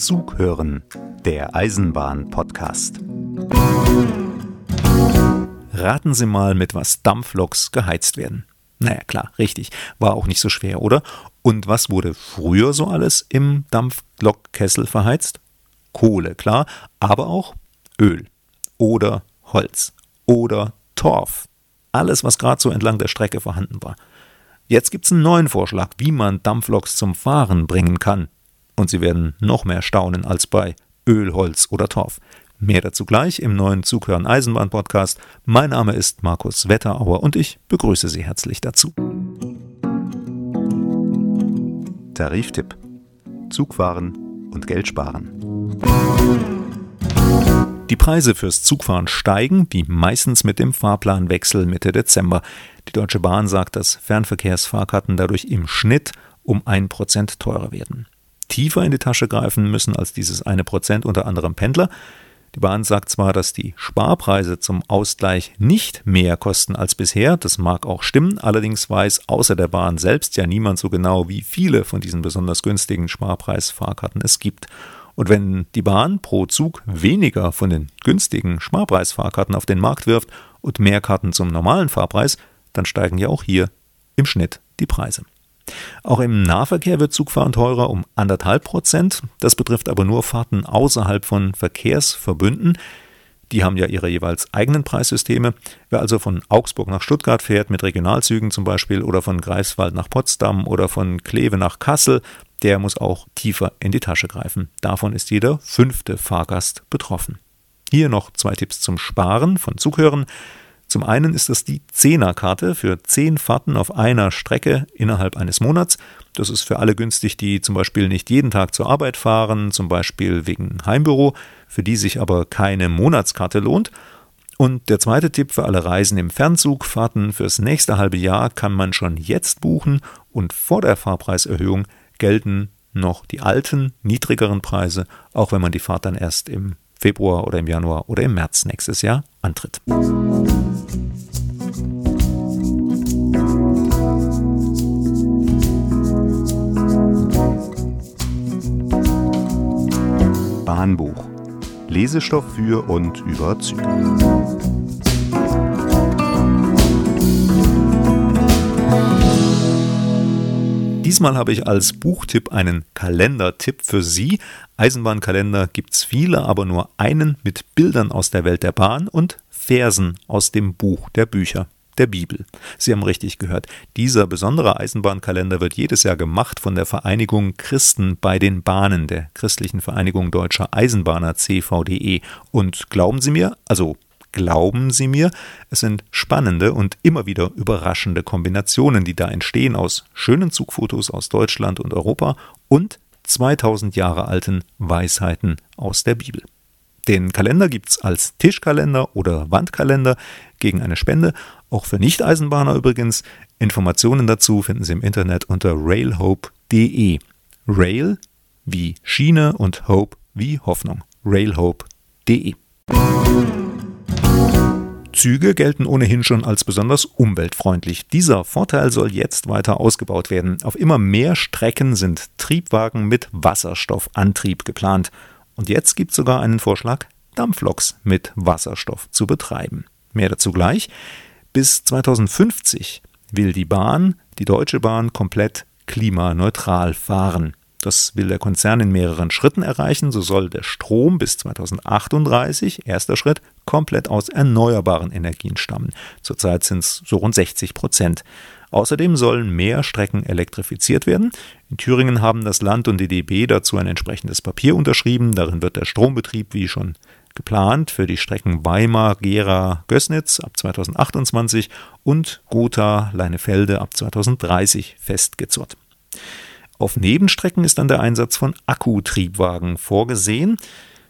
Zug hören, der Eisenbahn-Podcast. Raten Sie mal, mit was Dampfloks geheizt werden. Naja, klar, richtig. War auch nicht so schwer, oder? Und was wurde früher so alles im Dampflokkessel verheizt? Kohle, klar, aber auch Öl oder Holz oder Torf. Alles, was gerade so entlang der Strecke vorhanden war. Jetzt gibt es einen neuen Vorschlag, wie man Dampfloks zum Fahren bringen kann. Und Sie werden noch mehr staunen als bei Öl, Holz oder Torf. Mehr dazu gleich im neuen Zughören Eisenbahn Podcast. Mein Name ist Markus Wetterauer und ich begrüße Sie herzlich dazu. Tariftipp: Zugfahren und Geld sparen. Die Preise fürs Zugfahren steigen, wie meistens mit dem Fahrplanwechsel Mitte Dezember. Die Deutsche Bahn sagt, dass Fernverkehrsfahrkarten dadurch im Schnitt um ein Prozent teurer werden. Tiefer in die Tasche greifen müssen als dieses eine Prozent unter anderem Pendler. Die Bahn sagt zwar, dass die Sparpreise zum Ausgleich nicht mehr kosten als bisher, das mag auch stimmen, allerdings weiß außer der Bahn selbst ja niemand so genau, wie viele von diesen besonders günstigen Sparpreisfahrkarten es gibt. Und wenn die Bahn pro Zug weniger von den günstigen Sparpreisfahrkarten auf den Markt wirft und mehr Karten zum normalen Fahrpreis, dann steigen ja auch hier im Schnitt die Preise. Auch im Nahverkehr wird Zugfahren teurer um anderthalb Prozent. Das betrifft aber nur Fahrten außerhalb von Verkehrsverbünden. Die haben ja ihre jeweils eigenen Preissysteme. Wer also von Augsburg nach Stuttgart fährt mit Regionalzügen zum Beispiel oder von Greifswald nach Potsdam oder von Kleve nach Kassel, der muss auch tiefer in die Tasche greifen. Davon ist jeder fünfte Fahrgast betroffen. Hier noch zwei Tipps zum Sparen von Zughören. Zum einen ist das die Zehnerkarte für zehn Fahrten auf einer Strecke innerhalb eines Monats. Das ist für alle günstig, die zum Beispiel nicht jeden Tag zur Arbeit fahren, zum Beispiel wegen Heimbüro, für die sich aber keine Monatskarte lohnt. Und der zweite Tipp für alle Reisen im Fernzug, Fahrten fürs nächste halbe Jahr kann man schon jetzt buchen und vor der Fahrpreiserhöhung gelten noch die alten, niedrigeren Preise, auch wenn man die Fahrt dann erst im Februar oder im Januar oder im März nächstes Jahr antritt. Bahnbuch. Lesestoff für und über Züge. Diesmal habe ich als Buchtipp einen Kalendertipp für Sie. Eisenbahnkalender gibt es viele, aber nur einen mit Bildern aus der Welt der Bahn und Versen aus dem Buch der Bücher der Bibel. Sie haben richtig gehört. Dieser besondere Eisenbahnkalender wird jedes Jahr gemacht von der Vereinigung Christen bei den Bahnen, der christlichen Vereinigung deutscher Eisenbahner CVDE. Und glauben Sie mir, also Glauben Sie mir, es sind spannende und immer wieder überraschende Kombinationen, die da entstehen aus schönen Zugfotos aus Deutschland und Europa und 2000 Jahre alten Weisheiten aus der Bibel. Den Kalender gibt es als Tischkalender oder Wandkalender gegen eine Spende, auch für Nicht-Eisenbahner übrigens. Informationen dazu finden Sie im Internet unter railhope.de. Rail wie Schiene und Hope wie Hoffnung. railhope.de. Züge gelten ohnehin schon als besonders umweltfreundlich. Dieser Vorteil soll jetzt weiter ausgebaut werden. Auf immer mehr Strecken sind Triebwagen mit Wasserstoffantrieb geplant. Und jetzt gibt es sogar einen Vorschlag, Dampfloks mit Wasserstoff zu betreiben. Mehr dazu gleich. Bis 2050 will die Bahn, die Deutsche Bahn, komplett klimaneutral fahren. Das will der Konzern in mehreren Schritten erreichen. So soll der Strom bis 2038, erster Schritt, komplett aus erneuerbaren Energien stammen. Zurzeit sind es so rund 60 Prozent. Außerdem sollen mehr Strecken elektrifiziert werden. In Thüringen haben das Land und die DB dazu ein entsprechendes Papier unterschrieben. Darin wird der Strombetrieb, wie schon geplant, für die Strecken Weimar, Gera, Gößnitz ab 2028 und Gotha, Leinefelde ab 2030 festgezurrt. Auf Nebenstrecken ist dann der Einsatz von Akkutriebwagen vorgesehen.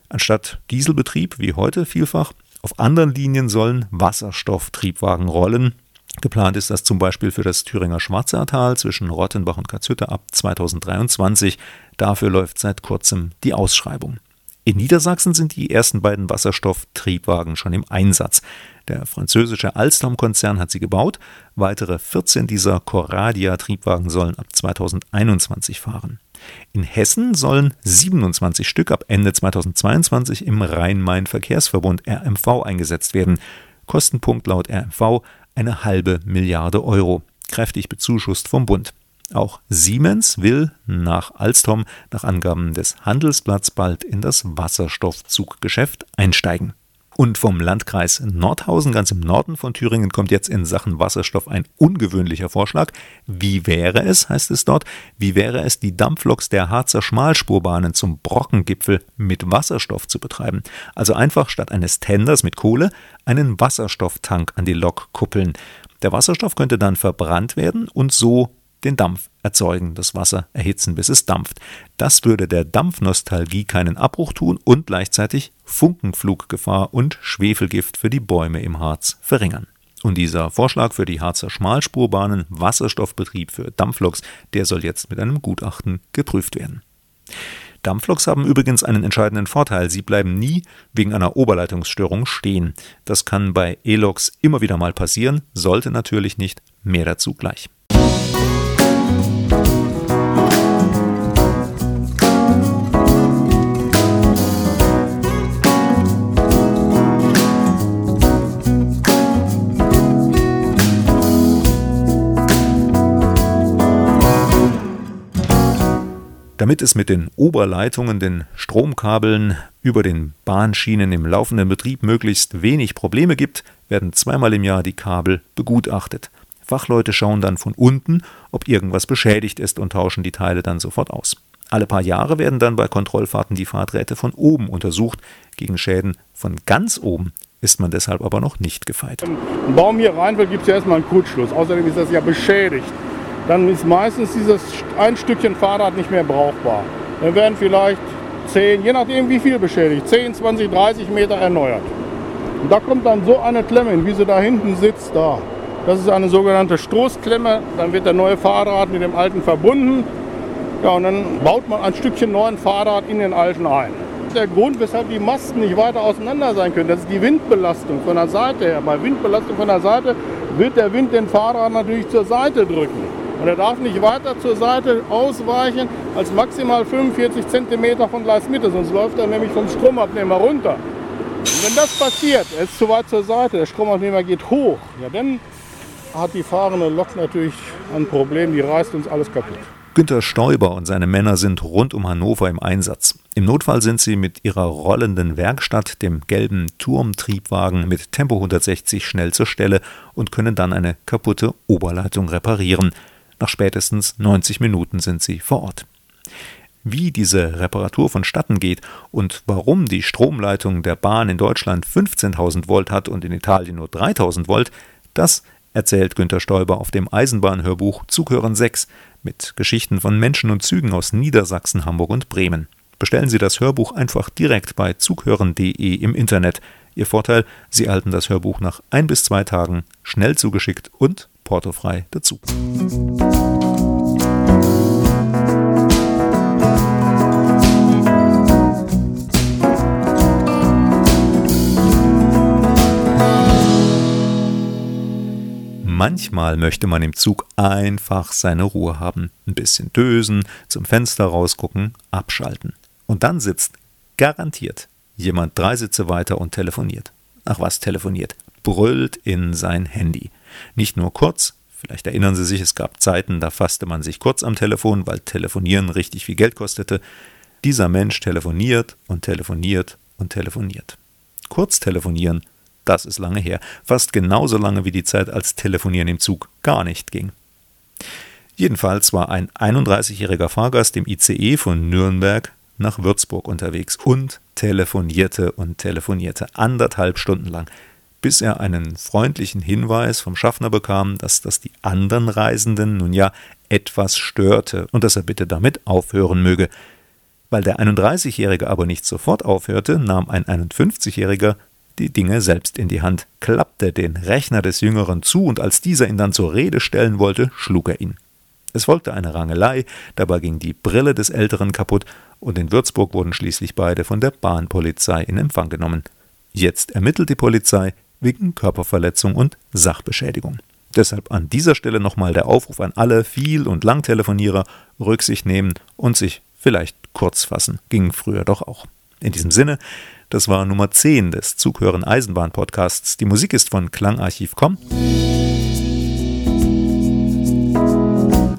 Anstatt Dieselbetrieb, wie heute vielfach, auf anderen Linien sollen Wasserstofftriebwagen rollen. Geplant ist das zum Beispiel für das Thüringer Schwarzertal zwischen Rottenbach und Katzhütte ab 2023. Dafür läuft seit kurzem die Ausschreibung. In Niedersachsen sind die ersten beiden Wasserstofftriebwagen schon im Einsatz. Der französische Alstom-Konzern hat sie gebaut. Weitere 14 dieser Coradia-Triebwagen sollen ab 2021 fahren. In Hessen sollen 27 Stück ab Ende 2022 im Rhein-Main-Verkehrsverbund RMV eingesetzt werden. Kostenpunkt laut RMV eine halbe Milliarde Euro, kräftig bezuschusst vom Bund. Auch Siemens will nach Alstom nach Angaben des Handelsblatts bald in das Wasserstoffzuggeschäft einsteigen. Und vom Landkreis Nordhausen, ganz im Norden von Thüringen, kommt jetzt in Sachen Wasserstoff ein ungewöhnlicher Vorschlag. Wie wäre es, heißt es dort, wie wäre es, die Dampfloks der Harzer Schmalspurbahnen zum Brockengipfel mit Wasserstoff zu betreiben? Also einfach statt eines Tenders mit Kohle einen Wasserstofftank an die Lok kuppeln. Der Wasserstoff könnte dann verbrannt werden und so den Dampf erzeugen, das Wasser erhitzen, bis es dampft. Das würde der Dampfnostalgie keinen Abbruch tun und gleichzeitig Funkenfluggefahr und Schwefelgift für die Bäume im Harz verringern. Und dieser Vorschlag für die Harzer Schmalspurbahnen Wasserstoffbetrieb für Dampfloks, der soll jetzt mit einem Gutachten geprüft werden. Dampfloks haben übrigens einen entscheidenden Vorteil. Sie bleiben nie wegen einer Oberleitungsstörung stehen. Das kann bei E-Loks immer wieder mal passieren, sollte natürlich nicht. Mehr dazu gleich. Damit es mit den Oberleitungen, den Stromkabeln über den Bahnschienen im laufenden Betrieb möglichst wenig Probleme gibt, werden zweimal im Jahr die Kabel begutachtet. Fachleute schauen dann von unten, ob irgendwas beschädigt ist und tauschen die Teile dann sofort aus. Alle paar Jahre werden dann bei Kontrollfahrten die Fahrträte von oben untersucht. Gegen Schäden von ganz oben ist man deshalb aber noch nicht gefeit. Wenn ein Baum hier rein will, gibt es ja erstmal einen Kurzschluss. Außerdem ist das ja beschädigt dann ist meistens dieses ein Stückchen Fahrrad nicht mehr brauchbar. Dann werden vielleicht 10, je nachdem wie viel beschädigt, 10, 20, 30 Meter erneuert. Und da kommt dann so eine Klemme hin, wie sie da hinten sitzt, da. Das ist eine sogenannte Stoßklemme. Dann wird der neue Fahrrad mit dem alten verbunden. Ja, und dann baut man ein Stückchen neuen Fahrrad in den alten ein. Der Grund, weshalb die Masten nicht weiter auseinander sein können, das ist die Windbelastung von der Seite her. Bei Windbelastung von der Seite wird der Wind den Fahrrad natürlich zur Seite drücken. Und er darf nicht weiter zur Seite ausweichen als maximal 45 cm von Gleismitte, sonst läuft er nämlich vom Stromabnehmer runter. Und wenn das passiert, er ist zu weit zur Seite, der Stromabnehmer geht hoch, ja, dann hat die fahrende Lok natürlich ein Problem, die reißt uns alles kaputt. Günter Stoiber und seine Männer sind rund um Hannover im Einsatz. Im Notfall sind sie mit ihrer rollenden Werkstatt, dem gelben Turmtriebwagen mit Tempo 160 schnell zur Stelle und können dann eine kaputte Oberleitung reparieren. Nach spätestens 90 Minuten sind sie vor Ort. Wie diese Reparatur vonstatten geht und warum die Stromleitung der Bahn in Deutschland 15.000 Volt hat und in Italien nur 3.000 Volt, das erzählt Günter Stoiber auf dem Eisenbahnhörbuch Zughören 6 mit Geschichten von Menschen und Zügen aus Niedersachsen, Hamburg und Bremen. Bestellen Sie das Hörbuch einfach direkt bei zughören.de im Internet. Ihr Vorteil, Sie erhalten das Hörbuch nach ein bis zwei Tagen schnell zugeschickt und portofrei dazu. Manchmal möchte man im Zug einfach seine Ruhe haben, ein bisschen dösen, zum Fenster rausgucken, abschalten. Und dann sitzt garantiert jemand drei Sitze weiter und telefoniert. Ach was telefoniert? Brüllt in sein Handy. Nicht nur kurz, vielleicht erinnern Sie sich, es gab Zeiten, da fasste man sich kurz am Telefon, weil Telefonieren richtig viel Geld kostete. Dieser Mensch telefoniert und telefoniert und telefoniert. Kurz telefonieren, das ist lange her, fast genauso lange wie die Zeit, als Telefonieren im Zug gar nicht ging. Jedenfalls war ein 31-jähriger Fahrgast im ICE von Nürnberg nach Würzburg unterwegs und telefonierte und telefonierte anderthalb Stunden lang bis er einen freundlichen Hinweis vom Schaffner bekam, dass das die anderen Reisenden nun ja etwas störte und dass er bitte damit aufhören möge. Weil der 31-Jährige aber nicht sofort aufhörte, nahm ein 51-Jähriger die Dinge selbst in die Hand, klappte den Rechner des Jüngeren zu und als dieser ihn dann zur Rede stellen wollte, schlug er ihn. Es folgte eine Rangelei, dabei ging die Brille des Älteren kaputt und in Würzburg wurden schließlich beide von der Bahnpolizei in Empfang genommen. Jetzt ermittelt die Polizei, wegen Körperverletzung und Sachbeschädigung. Deshalb an dieser Stelle nochmal der Aufruf an alle Viel- und Langtelefonierer, Rücksicht nehmen und sich vielleicht kurz fassen. Ging früher doch auch. In diesem Sinne, das war Nummer 10 des Zughören Eisenbahn Podcasts. Die Musik ist von Klangarchiv.com.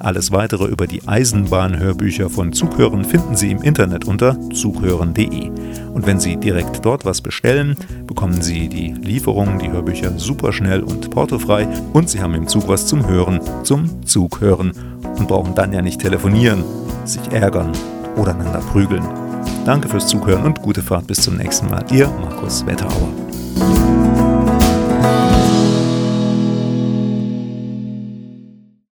Alles weitere über die Eisenbahnhörbücher von Zughören finden Sie im Internet unter zughören.de. Und wenn Sie direkt dort was bestellen, bekommen Sie die Lieferung, die Hörbücher super schnell und portofrei und Sie haben im Zug was zum Hören, zum Zughören und brauchen dann ja nicht telefonieren, sich ärgern oder einander prügeln. Danke fürs Zuhören und gute Fahrt bis zum nächsten Mal. Ihr Markus Wetterauer.